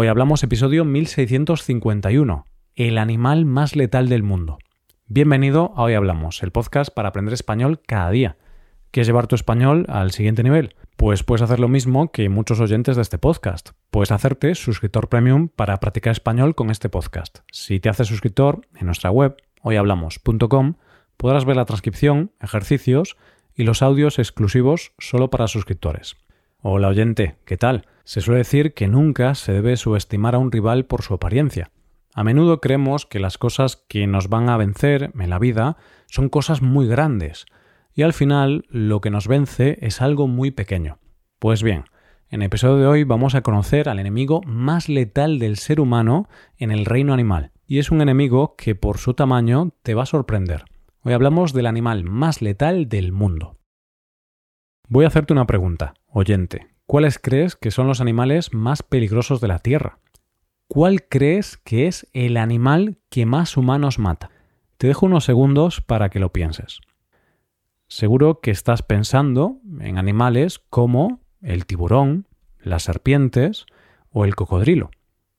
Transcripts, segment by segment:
Hoy hablamos episodio 1651, el animal más letal del mundo. Bienvenido a Hoy Hablamos, el podcast para aprender español cada día. ¿Quieres llevar tu español al siguiente nivel? Pues puedes hacer lo mismo que muchos oyentes de este podcast. Puedes hacerte suscriptor premium para practicar español con este podcast. Si te haces suscriptor en nuestra web, hoyhablamos.com, podrás ver la transcripción, ejercicios y los audios exclusivos solo para suscriptores. Hola oyente, ¿qué tal? Se suele decir que nunca se debe subestimar a un rival por su apariencia. A menudo creemos que las cosas que nos van a vencer en la vida son cosas muy grandes, y al final lo que nos vence es algo muy pequeño. Pues bien, en el episodio de hoy vamos a conocer al enemigo más letal del ser humano en el reino animal, y es un enemigo que por su tamaño te va a sorprender. Hoy hablamos del animal más letal del mundo. Voy a hacerte una pregunta, oyente. ¿Cuáles crees que son los animales más peligrosos de la Tierra? ¿Cuál crees que es el animal que más humanos mata? Te dejo unos segundos para que lo pienses. Seguro que estás pensando en animales como el tiburón, las serpientes o el cocodrilo.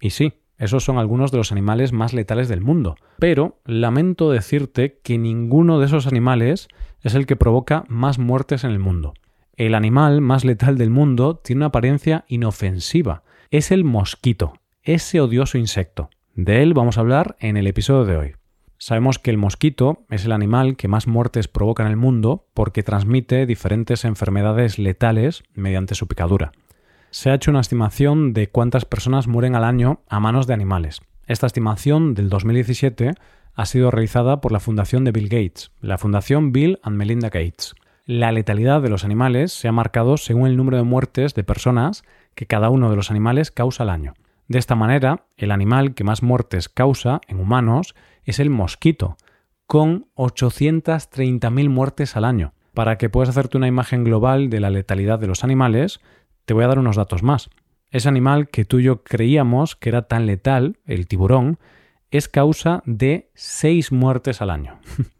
Y sí, esos son algunos de los animales más letales del mundo. Pero lamento decirte que ninguno de esos animales es el que provoca más muertes en el mundo. El animal más letal del mundo tiene una apariencia inofensiva. Es el mosquito, ese odioso insecto. De él vamos a hablar en el episodio de hoy. Sabemos que el mosquito es el animal que más muertes provoca en el mundo porque transmite diferentes enfermedades letales mediante su picadura. Se ha hecho una estimación de cuántas personas mueren al año a manos de animales. Esta estimación del 2017 ha sido realizada por la fundación de Bill Gates, la fundación Bill and Melinda Gates. La letalidad de los animales se ha marcado según el número de muertes de personas que cada uno de los animales causa al año. De esta manera, el animal que más muertes causa en humanos es el mosquito, con 830.000 muertes al año. Para que puedas hacerte una imagen global de la letalidad de los animales, te voy a dar unos datos más. Ese animal que tú y yo creíamos que era tan letal, el tiburón, es causa de 6 muertes al año.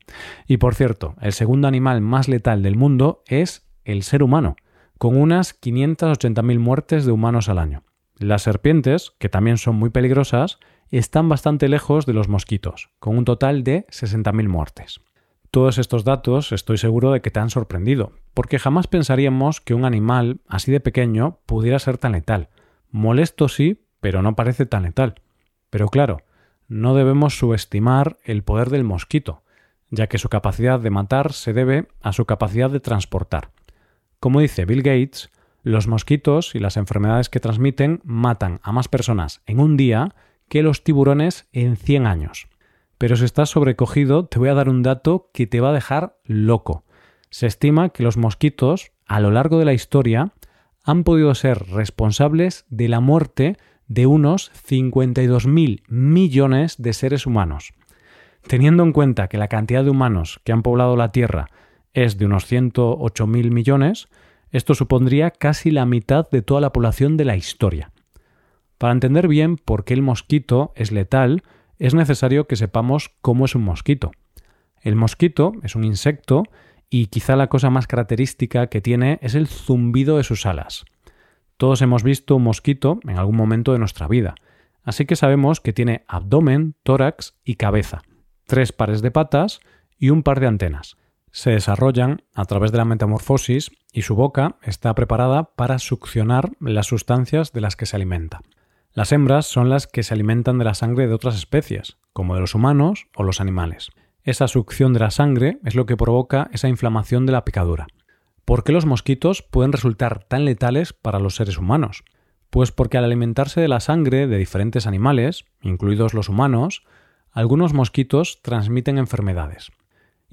Y por cierto, el segundo animal más letal del mundo es el ser humano, con unas 580.000 muertes de humanos al año. Las serpientes, que también son muy peligrosas, están bastante lejos de los mosquitos, con un total de 60.000 muertes. Todos estos datos estoy seguro de que te han sorprendido, porque jamás pensaríamos que un animal así de pequeño pudiera ser tan letal. Molesto sí, pero no parece tan letal. Pero claro, no debemos subestimar el poder del mosquito, ya que su capacidad de matar se debe a su capacidad de transportar. Como dice Bill Gates, los mosquitos y las enfermedades que transmiten matan a más personas en un día que los tiburones en 100 años. Pero si estás sobrecogido, te voy a dar un dato que te va a dejar loco. Se estima que los mosquitos, a lo largo de la historia, han podido ser responsables de la muerte de unos 52.000 millones de seres humanos. Teniendo en cuenta que la cantidad de humanos que han poblado la Tierra es de unos 108.000 millones, esto supondría casi la mitad de toda la población de la historia. Para entender bien por qué el mosquito es letal, es necesario que sepamos cómo es un mosquito. El mosquito es un insecto y quizá la cosa más característica que tiene es el zumbido de sus alas. Todos hemos visto un mosquito en algún momento de nuestra vida, así que sabemos que tiene abdomen, tórax y cabeza tres pares de patas y un par de antenas. Se desarrollan a través de la metamorfosis y su boca está preparada para succionar las sustancias de las que se alimenta. Las hembras son las que se alimentan de la sangre de otras especies, como de los humanos o los animales. Esa succión de la sangre es lo que provoca esa inflamación de la picadura. ¿Por qué los mosquitos pueden resultar tan letales para los seres humanos? Pues porque al alimentarse de la sangre de diferentes animales, incluidos los humanos, algunos mosquitos transmiten enfermedades.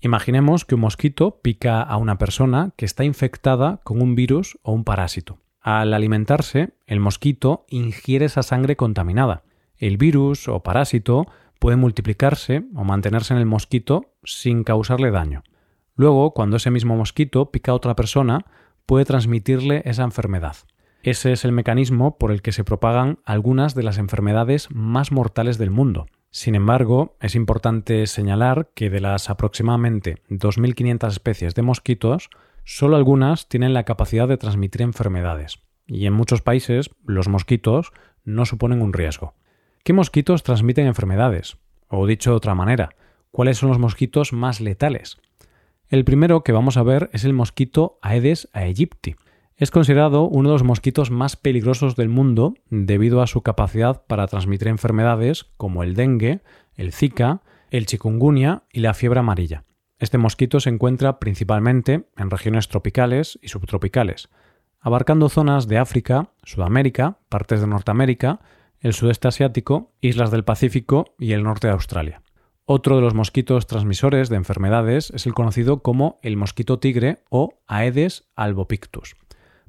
Imaginemos que un mosquito pica a una persona que está infectada con un virus o un parásito. Al alimentarse, el mosquito ingiere esa sangre contaminada. El virus o parásito puede multiplicarse o mantenerse en el mosquito sin causarle daño. Luego, cuando ese mismo mosquito pica a otra persona, puede transmitirle esa enfermedad. Ese es el mecanismo por el que se propagan algunas de las enfermedades más mortales del mundo, sin embargo, es importante señalar que de las aproximadamente 2.500 especies de mosquitos, solo algunas tienen la capacidad de transmitir enfermedades. Y en muchos países los mosquitos no suponen un riesgo. ¿Qué mosquitos transmiten enfermedades? O dicho de otra manera, ¿cuáles son los mosquitos más letales? El primero que vamos a ver es el mosquito Aedes aegypti. Es considerado uno de los mosquitos más peligrosos del mundo debido a su capacidad para transmitir enfermedades como el dengue, el zika, el chikungunya y la fiebre amarilla. Este mosquito se encuentra principalmente en regiones tropicales y subtropicales, abarcando zonas de África, Sudamérica, partes de Norteamérica, el sudeste asiático, islas del Pacífico y el norte de Australia. Otro de los mosquitos transmisores de enfermedades es el conocido como el mosquito tigre o Aedes albopictus.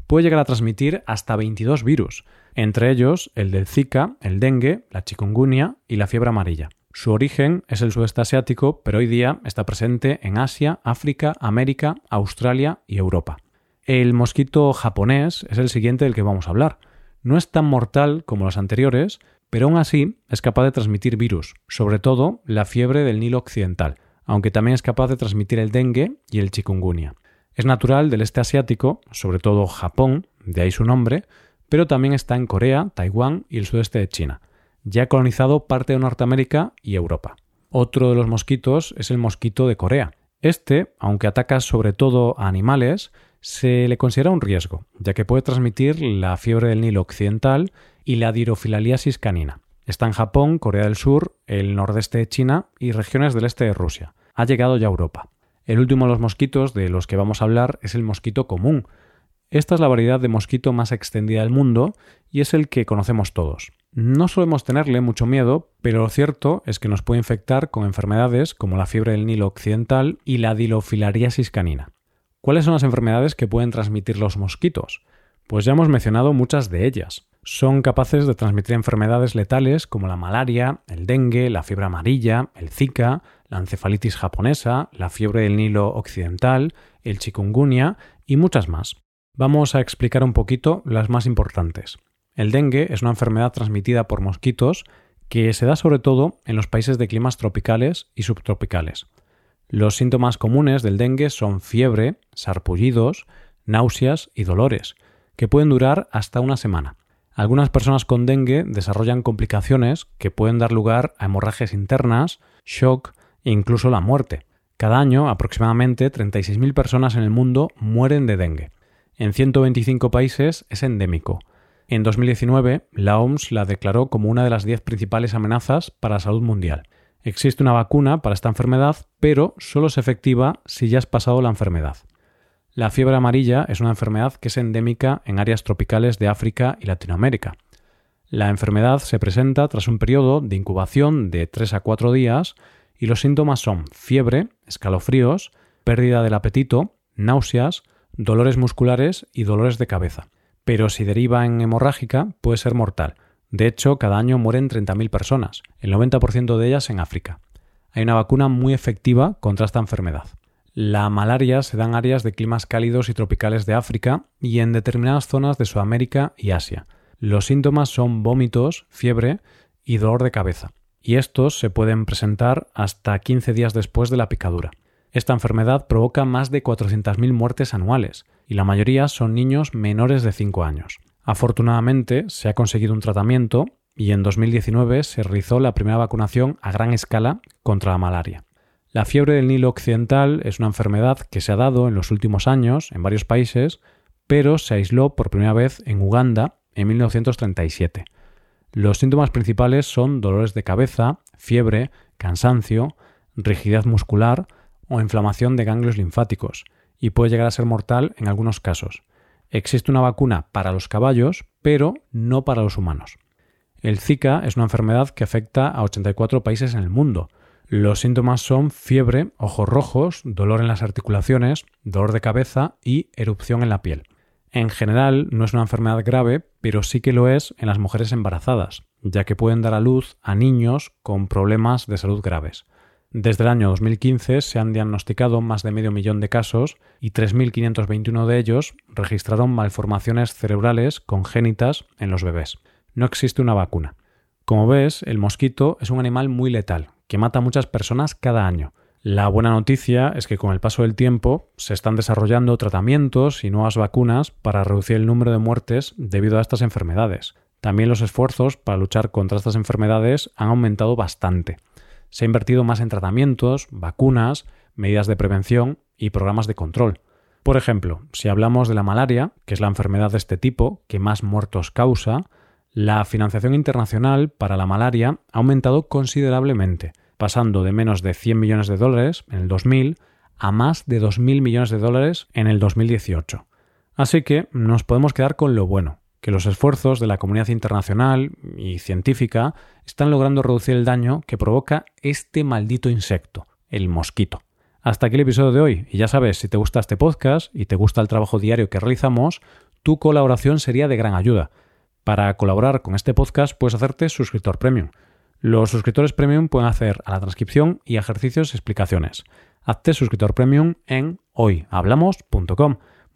Puede llegar a transmitir hasta 22 virus, entre ellos el del Zika, el dengue, la chikungunya y la fiebre amarilla. Su origen es el sudeste asiático, pero hoy día está presente en Asia, África, América, Australia y Europa. El mosquito japonés es el siguiente del que vamos a hablar. No es tan mortal como los anteriores, pero aún así es capaz de transmitir virus, sobre todo la fiebre del Nilo Occidental, aunque también es capaz de transmitir el dengue y el chikungunya. Es natural del este asiático, sobre todo Japón, de ahí su nombre, pero también está en Corea, Taiwán y el sudeste de China ya ha colonizado parte de Norteamérica y Europa. Otro de los mosquitos es el mosquito de Corea. Este, aunque ataca sobre todo a animales, se le considera un riesgo, ya que puede transmitir la fiebre del Nilo occidental y la dirofilaliasis canina. Está en Japón, Corea del Sur, el nordeste de China y regiones del este de Rusia. Ha llegado ya a Europa. El último de los mosquitos de los que vamos a hablar es el mosquito común. Esta es la variedad de mosquito más extendida del mundo y es el que conocemos todos. No solemos tenerle mucho miedo, pero lo cierto es que nos puede infectar con enfermedades como la fiebre del Nilo occidental y la dilofilariasis canina. ¿Cuáles son las enfermedades que pueden transmitir los mosquitos? Pues ya hemos mencionado muchas de ellas. Son capaces de transmitir enfermedades letales como la malaria, el dengue, la fiebre amarilla, el zika, la encefalitis japonesa, la fiebre del Nilo occidental, el chikungunya y muchas más. Vamos a explicar un poquito las más importantes. El dengue es una enfermedad transmitida por mosquitos que se da sobre todo en los países de climas tropicales y subtropicales. Los síntomas comunes del dengue son fiebre, sarpullidos, náuseas y dolores, que pueden durar hasta una semana. Algunas personas con dengue desarrollan complicaciones que pueden dar lugar a hemorragias internas, shock e incluso la muerte. Cada año, aproximadamente 36.000 personas en el mundo mueren de dengue. En 125 países es endémico, en 2019, la OMS la declaró como una de las 10 principales amenazas para la salud mundial. Existe una vacuna para esta enfermedad, pero solo es efectiva si ya has pasado la enfermedad. La fiebre amarilla es una enfermedad que es endémica en áreas tropicales de África y Latinoamérica. La enfermedad se presenta tras un periodo de incubación de 3 a 4 días y los síntomas son fiebre, escalofríos, pérdida del apetito, náuseas, dolores musculares y dolores de cabeza pero si deriva en hemorrágica puede ser mortal. De hecho, cada año mueren 30.000 personas, el 90% de ellas en África. Hay una vacuna muy efectiva contra esta enfermedad. La malaria se da en áreas de climas cálidos y tropicales de África y en determinadas zonas de Sudamérica y Asia. Los síntomas son vómitos, fiebre y dolor de cabeza, y estos se pueden presentar hasta 15 días después de la picadura. Esta enfermedad provoca más de 400.000 muertes anuales, y la mayoría son niños menores de 5 años. Afortunadamente, se ha conseguido un tratamiento y en 2019 se realizó la primera vacunación a gran escala contra la malaria. La fiebre del Nilo Occidental es una enfermedad que se ha dado en los últimos años en varios países, pero se aisló por primera vez en Uganda en 1937. Los síntomas principales son dolores de cabeza, fiebre, cansancio, rigidez muscular, o inflamación de ganglios linfáticos, y puede llegar a ser mortal en algunos casos. Existe una vacuna para los caballos, pero no para los humanos. El Zika es una enfermedad que afecta a 84 países en el mundo. Los síntomas son fiebre, ojos rojos, dolor en las articulaciones, dolor de cabeza y erupción en la piel. En general no es una enfermedad grave, pero sí que lo es en las mujeres embarazadas, ya que pueden dar a luz a niños con problemas de salud graves. Desde el año 2015 se han diagnosticado más de medio millón de casos y 3.521 de ellos registraron malformaciones cerebrales congénitas en los bebés. No existe una vacuna. Como ves, el mosquito es un animal muy letal, que mata a muchas personas cada año. La buena noticia es que con el paso del tiempo se están desarrollando tratamientos y nuevas vacunas para reducir el número de muertes debido a estas enfermedades. también los esfuerzos para luchar contra estas enfermedades han aumentado bastante. Se ha invertido más en tratamientos, vacunas, medidas de prevención y programas de control. Por ejemplo, si hablamos de la malaria, que es la enfermedad de este tipo que más muertos causa, la financiación internacional para la malaria ha aumentado considerablemente, pasando de menos de 100 millones de dólares en el 2000 a más de 2.000 millones de dólares en el 2018. Así que nos podemos quedar con lo bueno, que los esfuerzos de la comunidad internacional y científica están logrando reducir el daño que provoca este maldito insecto, el mosquito. Hasta aquí el episodio de hoy, y ya sabes, si te gusta este podcast y te gusta el trabajo diario que realizamos, tu colaboración sería de gran ayuda. Para colaborar con este podcast puedes hacerte suscriptor premium. Los suscriptores premium pueden hacer a la transcripción y ejercicios y explicaciones. Hazte suscriptor premium en hoyhablamos.com.